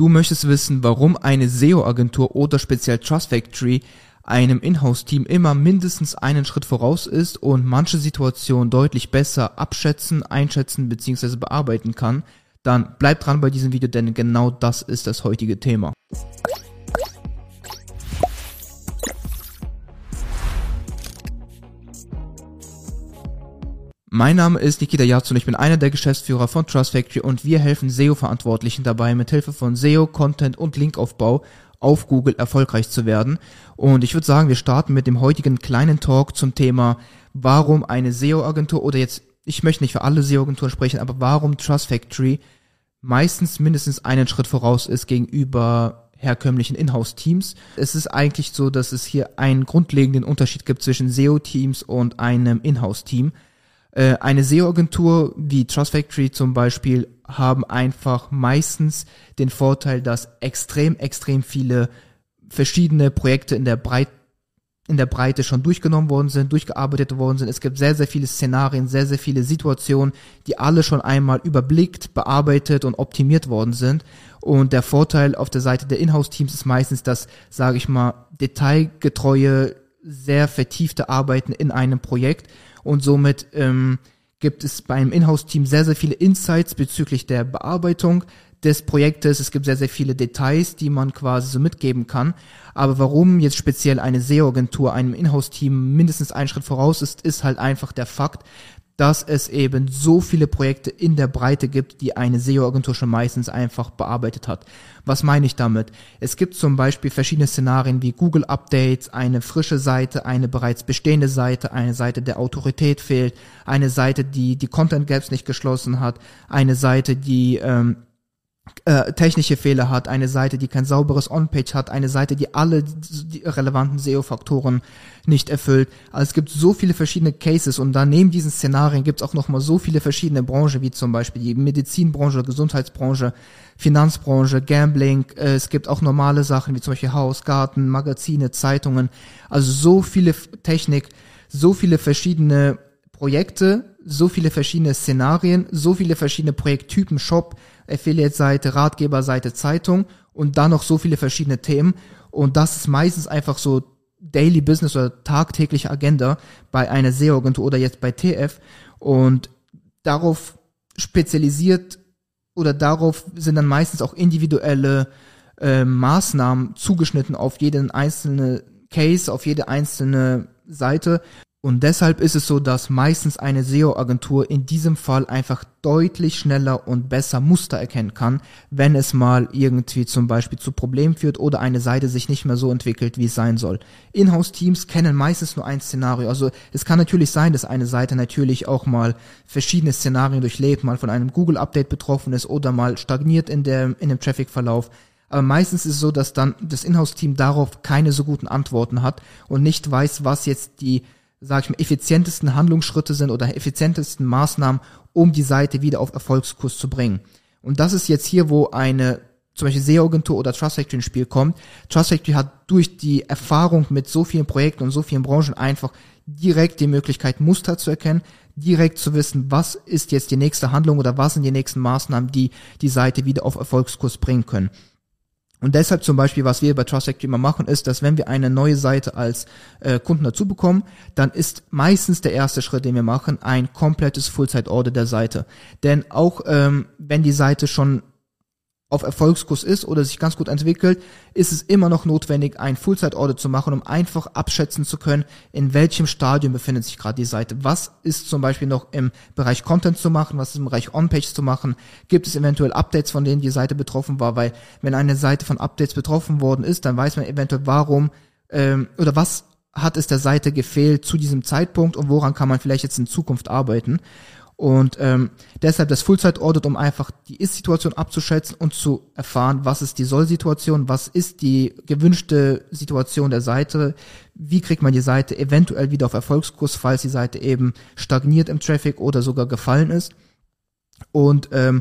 Du möchtest wissen, warum eine SEO-Agentur oder speziell Trust Factory einem Inhouse-Team immer mindestens einen Schritt voraus ist und manche Situationen deutlich besser abschätzen, einschätzen bzw. bearbeiten kann, dann bleib dran bei diesem Video, denn genau das ist das heutige Thema. Mein Name ist Nikita Yatsu und ich bin einer der Geschäftsführer von Trust Factory und wir helfen SEO-Verantwortlichen dabei, mithilfe von SEO, Content und Linkaufbau auf Google erfolgreich zu werden. Und ich würde sagen, wir starten mit dem heutigen kleinen Talk zum Thema, warum eine SEO-Agentur oder jetzt, ich möchte nicht für alle SEO-Agenturen sprechen, aber warum Trust Factory meistens mindestens einen Schritt voraus ist gegenüber herkömmlichen Inhouse-Teams. Es ist eigentlich so, dass es hier einen grundlegenden Unterschied gibt zwischen SEO-Teams und einem Inhouse-Team. Äh, eine SEO-Agentur wie Trust Factory zum Beispiel haben einfach meistens den Vorteil, dass extrem, extrem viele verschiedene Projekte in der Breite in der Breite schon durchgenommen worden sind, durchgearbeitet worden sind. Es gibt sehr, sehr viele Szenarien, sehr, sehr viele Situationen, die alle schon einmal überblickt, bearbeitet und optimiert worden sind. Und der Vorteil auf der Seite der Inhouse-Teams ist meistens das, sage ich mal, detailgetreue, sehr vertiefte Arbeiten in einem Projekt und somit ähm, gibt es beim Inhouse-Team sehr, sehr viele Insights bezüglich der Bearbeitung des Projektes. Es gibt sehr, sehr viele Details, die man quasi so mitgeben kann. Aber warum jetzt speziell eine SEO-Agentur einem Inhouse-Team mindestens einen Schritt voraus ist, ist halt einfach der Fakt, dass es eben so viele Projekte in der Breite gibt, die eine SEO-Agentur schon meistens einfach bearbeitet hat. Was meine ich damit? Es gibt zum Beispiel verschiedene Szenarien wie Google Updates, eine frische Seite, eine bereits bestehende Seite, eine Seite der Autorität fehlt, eine Seite, die die Content Gaps nicht geschlossen hat, eine Seite, die ähm, äh, technische Fehler hat, eine Seite, die kein sauberes On-Page hat, eine Seite, die alle die relevanten SEO-Faktoren nicht erfüllt. Also es gibt so viele verschiedene Cases und dann neben diesen Szenarien gibt es auch nochmal so viele verschiedene Branchen, wie zum Beispiel die Medizinbranche, Gesundheitsbranche, Finanzbranche, Gambling. Äh, es gibt auch normale Sachen wie zum Beispiel Haus, Garten, Magazine, Zeitungen. Also so viele Technik, so viele verschiedene Projekte, so viele verschiedene Szenarien, so viele verschiedene Projekttypen, Shop, Affiliate-Seite, Ratgeberseite, Zeitung und dann noch so viele verschiedene Themen. Und das ist meistens einfach so Daily Business oder tagtägliche Agenda bei einer SEO-Agentur oder jetzt bei TF. Und darauf spezialisiert oder darauf sind dann meistens auch individuelle äh, Maßnahmen zugeschnitten auf jeden einzelne Case, auf jede einzelne Seite. Und deshalb ist es so, dass meistens eine SEO-Agentur in diesem Fall einfach deutlich schneller und besser Muster erkennen kann, wenn es mal irgendwie zum Beispiel zu Problemen führt oder eine Seite sich nicht mehr so entwickelt, wie es sein soll. Inhouse-Teams kennen meistens nur ein Szenario. Also es kann natürlich sein, dass eine Seite natürlich auch mal verschiedene Szenarien durchlebt, mal von einem Google-Update betroffen ist oder mal stagniert in, der, in dem Traffic-Verlauf. Aber meistens ist es so, dass dann das Inhouse-Team darauf keine so guten Antworten hat und nicht weiß, was jetzt die sage ich mal, effizientesten Handlungsschritte sind oder effizientesten Maßnahmen, um die Seite wieder auf Erfolgskurs zu bringen. Und das ist jetzt hier, wo eine zum Beispiel SEO-Agentur oder Trust Factory ins Spiel kommt. Trust Factory hat durch die Erfahrung mit so vielen Projekten und so vielen Branchen einfach direkt die Möglichkeit, Muster zu erkennen, direkt zu wissen, was ist jetzt die nächste Handlung oder was sind die nächsten Maßnahmen, die die Seite wieder auf Erfolgskurs bringen können. Und deshalb zum Beispiel, was wir bei Trust Factory immer machen, ist, dass wenn wir eine neue Seite als äh, Kunden dazu bekommen, dann ist meistens der erste Schritt, den wir machen, ein komplettes Full-Site-Audit der Seite. Denn auch ähm, wenn die Seite schon auf Erfolgskurs ist oder sich ganz gut entwickelt, ist es immer noch notwendig, ein Full-Site-Audit zu machen, um einfach abschätzen zu können, in welchem Stadium befindet sich gerade die Seite. Was ist zum Beispiel noch im Bereich Content zu machen, was ist im Bereich On-Page zu machen? Gibt es eventuell Updates, von denen die Seite betroffen war? Weil wenn eine Seite von Updates betroffen worden ist, dann weiß man eventuell, warum ähm, oder was hat es der Seite gefehlt zu diesem Zeitpunkt und woran kann man vielleicht jetzt in Zukunft arbeiten. Und ähm, deshalb das Full-Site-Audit, um einfach die Ist-Situation abzuschätzen und zu erfahren, was ist die Soll-Situation, was ist die gewünschte Situation der Seite, wie kriegt man die Seite eventuell wieder auf Erfolgskurs, falls die Seite eben stagniert im Traffic oder sogar gefallen ist. Und ähm,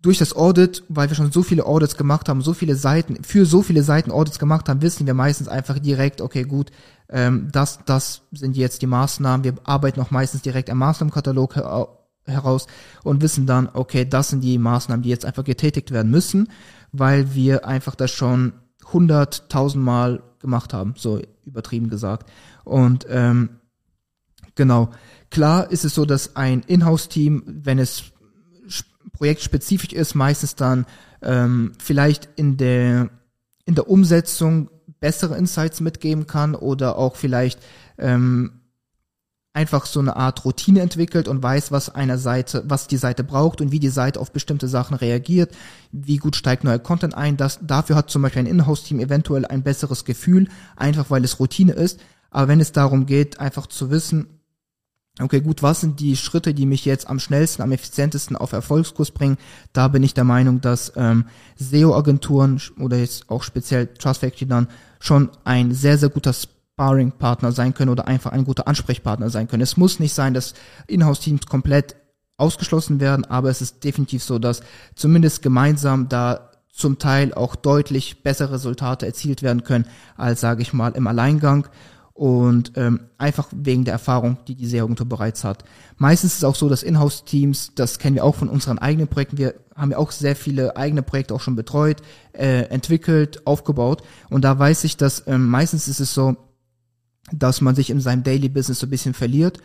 durch das Audit, weil wir schon so viele Audits gemacht haben, so viele Seiten, für so viele Seiten Audits gemacht haben, wissen wir meistens einfach direkt, okay, gut, ähm, das, das sind jetzt die Maßnahmen. Wir arbeiten auch meistens direkt am Maßnahmenkatalog heraus und wissen dann, okay, das sind die Maßnahmen, die jetzt einfach getätigt werden müssen, weil wir einfach das schon hunderttausendmal gemacht haben, so übertrieben gesagt. Und ähm, genau, klar ist es so, dass ein Inhouse-Team, wenn es projektspezifisch ist, meistens dann ähm, vielleicht in der in der Umsetzung bessere Insights mitgeben kann oder auch vielleicht ähm, einfach so eine Art Routine entwickelt und weiß, was einer Seite, was die Seite braucht und wie die Seite auf bestimmte Sachen reagiert, wie gut steigt neuer Content ein. Das, dafür hat zum Beispiel ein Inhouse-Team eventuell ein besseres Gefühl, einfach weil es Routine ist. Aber wenn es darum geht, einfach zu wissen, okay, gut, was sind die Schritte, die mich jetzt am schnellsten, am effizientesten auf Erfolgskurs bringen, da bin ich der Meinung, dass ähm, SEO-Agenturen oder jetzt auch speziell Trust Factory dann schon ein sehr, sehr guter Sparring-Partner sein können oder einfach ein guter Ansprechpartner sein können. Es muss nicht sein, dass Inhouse-Teams komplett ausgeschlossen werden, aber es ist definitiv so, dass zumindest gemeinsam da zum Teil auch deutlich bessere Resultate erzielt werden können, als sage ich mal im Alleingang und ähm, einfach wegen der Erfahrung, die die SEO-Agentur bereits hat. Meistens ist es auch so, dass Inhouse-Teams, das kennen wir auch von unseren eigenen Projekten, wir haben ja auch sehr viele eigene Projekte auch schon betreut, äh, entwickelt, aufgebaut und da weiß ich, dass ähm, meistens ist es so, dass man sich in seinem Daily Business so ein bisschen verliert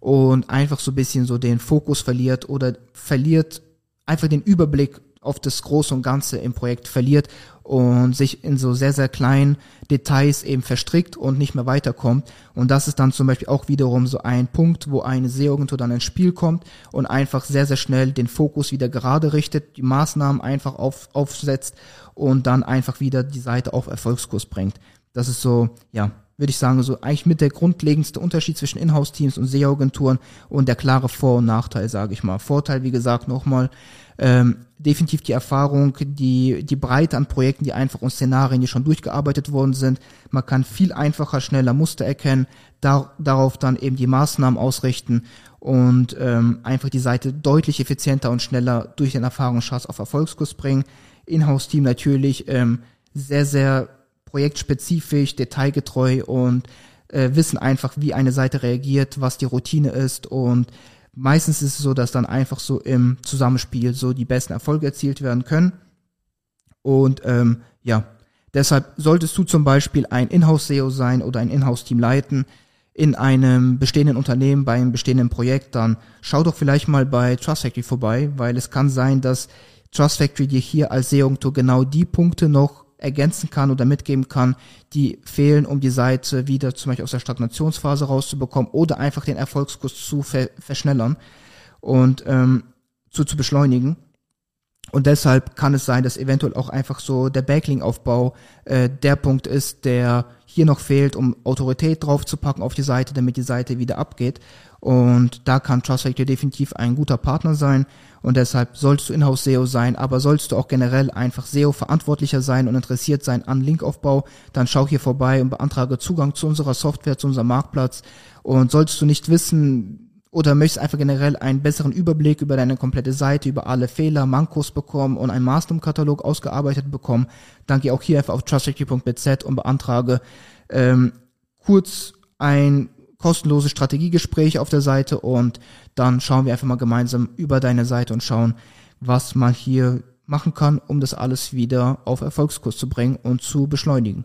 und einfach so ein bisschen so den Fokus verliert oder verliert einfach den Überblick auf das Große und Ganze im Projekt verliert und sich in so sehr, sehr kleinen Details eben verstrickt und nicht mehr weiterkommt. Und das ist dann zum Beispiel auch wiederum so ein Punkt, wo eine SEO-Agentur dann ins Spiel kommt und einfach sehr, sehr schnell den Fokus wieder gerade richtet, die Maßnahmen einfach auf, aufsetzt und dann einfach wieder die Seite auf Erfolgskurs bringt. Das ist so, ja, würde ich sagen, so eigentlich mit der grundlegendste Unterschied zwischen Inhouse-Teams und SEO-Agenturen und der klare Vor- und Nachteil, sage ich mal. Vorteil, wie gesagt, nochmal, ähm, definitiv die Erfahrung, die, die Breite an Projekten, die einfach und Szenarien, die schon durchgearbeitet worden sind. Man kann viel einfacher, schneller Muster erkennen, dar darauf dann eben die Maßnahmen ausrichten und ähm, einfach die Seite deutlich effizienter und schneller durch den Erfahrungsschatz auf Erfolgskurs bringen. Inhouse-Team natürlich ähm, sehr, sehr projektspezifisch, detailgetreu und äh, wissen einfach, wie eine Seite reagiert, was die Routine ist und meistens ist es so, dass dann einfach so im Zusammenspiel so die besten Erfolge erzielt werden können. Und ähm, ja, deshalb solltest du zum Beispiel ein Inhouse-SEO sein oder ein Inhouse-Team leiten in einem bestehenden Unternehmen, bei einem bestehenden Projekt, dann schau doch vielleicht mal bei Trust Factory vorbei, weil es kann sein, dass Trust Factory dir hier als SEO-Agentur genau die Punkte noch ergänzen kann oder mitgeben kann, die fehlen, um die Seite wieder zum Beispiel aus der Stagnationsphase rauszubekommen oder einfach den Erfolgskurs zu ver verschnellern und ähm, zu, zu beschleunigen. Und deshalb kann es sein, dass eventuell auch einfach so der Backlink-Aufbau äh, der Punkt ist, der hier noch fehlt, um Autorität draufzupacken auf die Seite, damit die Seite wieder abgeht. Und da kann Trust Factor definitiv ein guter Partner sein. Und deshalb sollst du Inhouse SEO sein, aber sollst du auch generell einfach SEO verantwortlicher sein und interessiert sein an Linkaufbau, dann schau hier vorbei und beantrage Zugang zu unserer Software, zu unserem Marktplatz. Und sollst du nicht wissen oder möchtest einfach generell einen besseren Überblick über deine komplette Seite, über alle Fehler, Mankos bekommen und einen Maßnahmenkatalog ausgearbeitet bekommen, dann geh auch hier einfach auf trustfactory.bz und beantrage ähm, kurz ein kostenlose Strategiegespräch auf der Seite und dann schauen wir einfach mal gemeinsam über deine Seite und schauen, was man hier machen kann, um das alles wieder auf Erfolgskurs zu bringen und zu beschleunigen.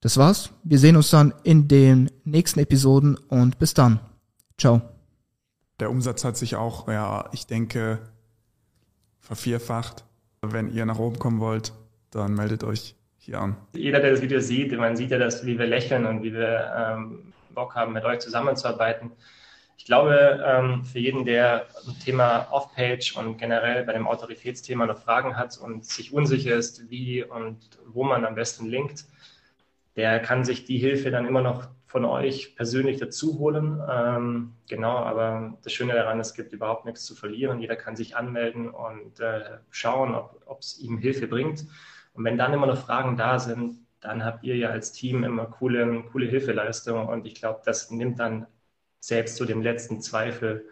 Das war's. Wir sehen uns dann in den nächsten Episoden und bis dann. Ciao. Der Umsatz hat sich auch, ja, ich denke, vervierfacht. Wenn ihr nach oben kommen wollt, dann meldet euch hier an. Jeder, der das Video sieht, man sieht ja, dass, wie wir lächeln und wie wir ähm, Bock haben, mit euch zusammenzuarbeiten. Ich glaube, ähm, für jeden, der ein Thema Off-Page und generell bei dem Autoritätsthema noch Fragen hat und sich unsicher ist, wie und wo man am besten linkt, der kann sich die Hilfe dann immer noch von euch persönlich dazu holen. Ähm, genau, aber das Schöne daran, es gibt überhaupt nichts zu verlieren. Jeder kann sich anmelden und äh, schauen, ob es ihm Hilfe bringt. Und wenn dann immer noch Fragen da sind, dann habt ihr ja als Team immer coole, coole Hilfeleistung. Und ich glaube, das nimmt dann selbst zu dem letzten Zweifel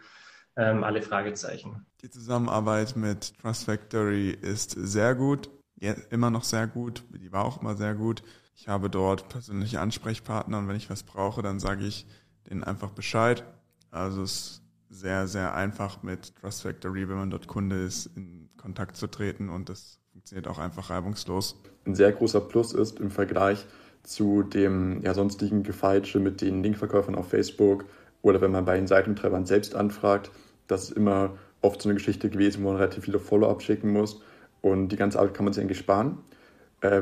ähm, alle Fragezeichen. Die Zusammenarbeit mit Trust Factory ist sehr gut, ja, immer noch sehr gut. Die war auch immer sehr gut. Ich habe dort persönliche Ansprechpartner und wenn ich was brauche, dann sage ich denen einfach Bescheid. Also es ist sehr, sehr einfach mit Trust Factory, wenn man dort Kunde ist, in Kontakt zu treten und das funktioniert auch einfach reibungslos. Ein sehr großer Plus ist im Vergleich zu dem ja, sonstigen Gefeitsche mit den Linkverkäufern auf Facebook oder wenn man bei den Seitentreibern selbst anfragt, das ist immer oft so eine Geschichte gewesen, wo man relativ viele Follow-ups schicken muss und die ganze Arbeit kann man sich eigentlich sparen äh,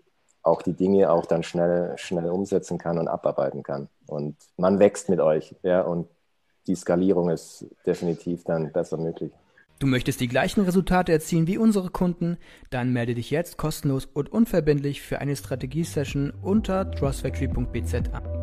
auch die Dinge auch dann schnell, schnell umsetzen kann und abarbeiten kann. Und man wächst mit euch, ja, und die Skalierung ist definitiv dann besser möglich. Du möchtest die gleichen Resultate erzielen wie unsere Kunden? Dann melde dich jetzt kostenlos und unverbindlich für eine Strategiesession unter trustfactory.bz an.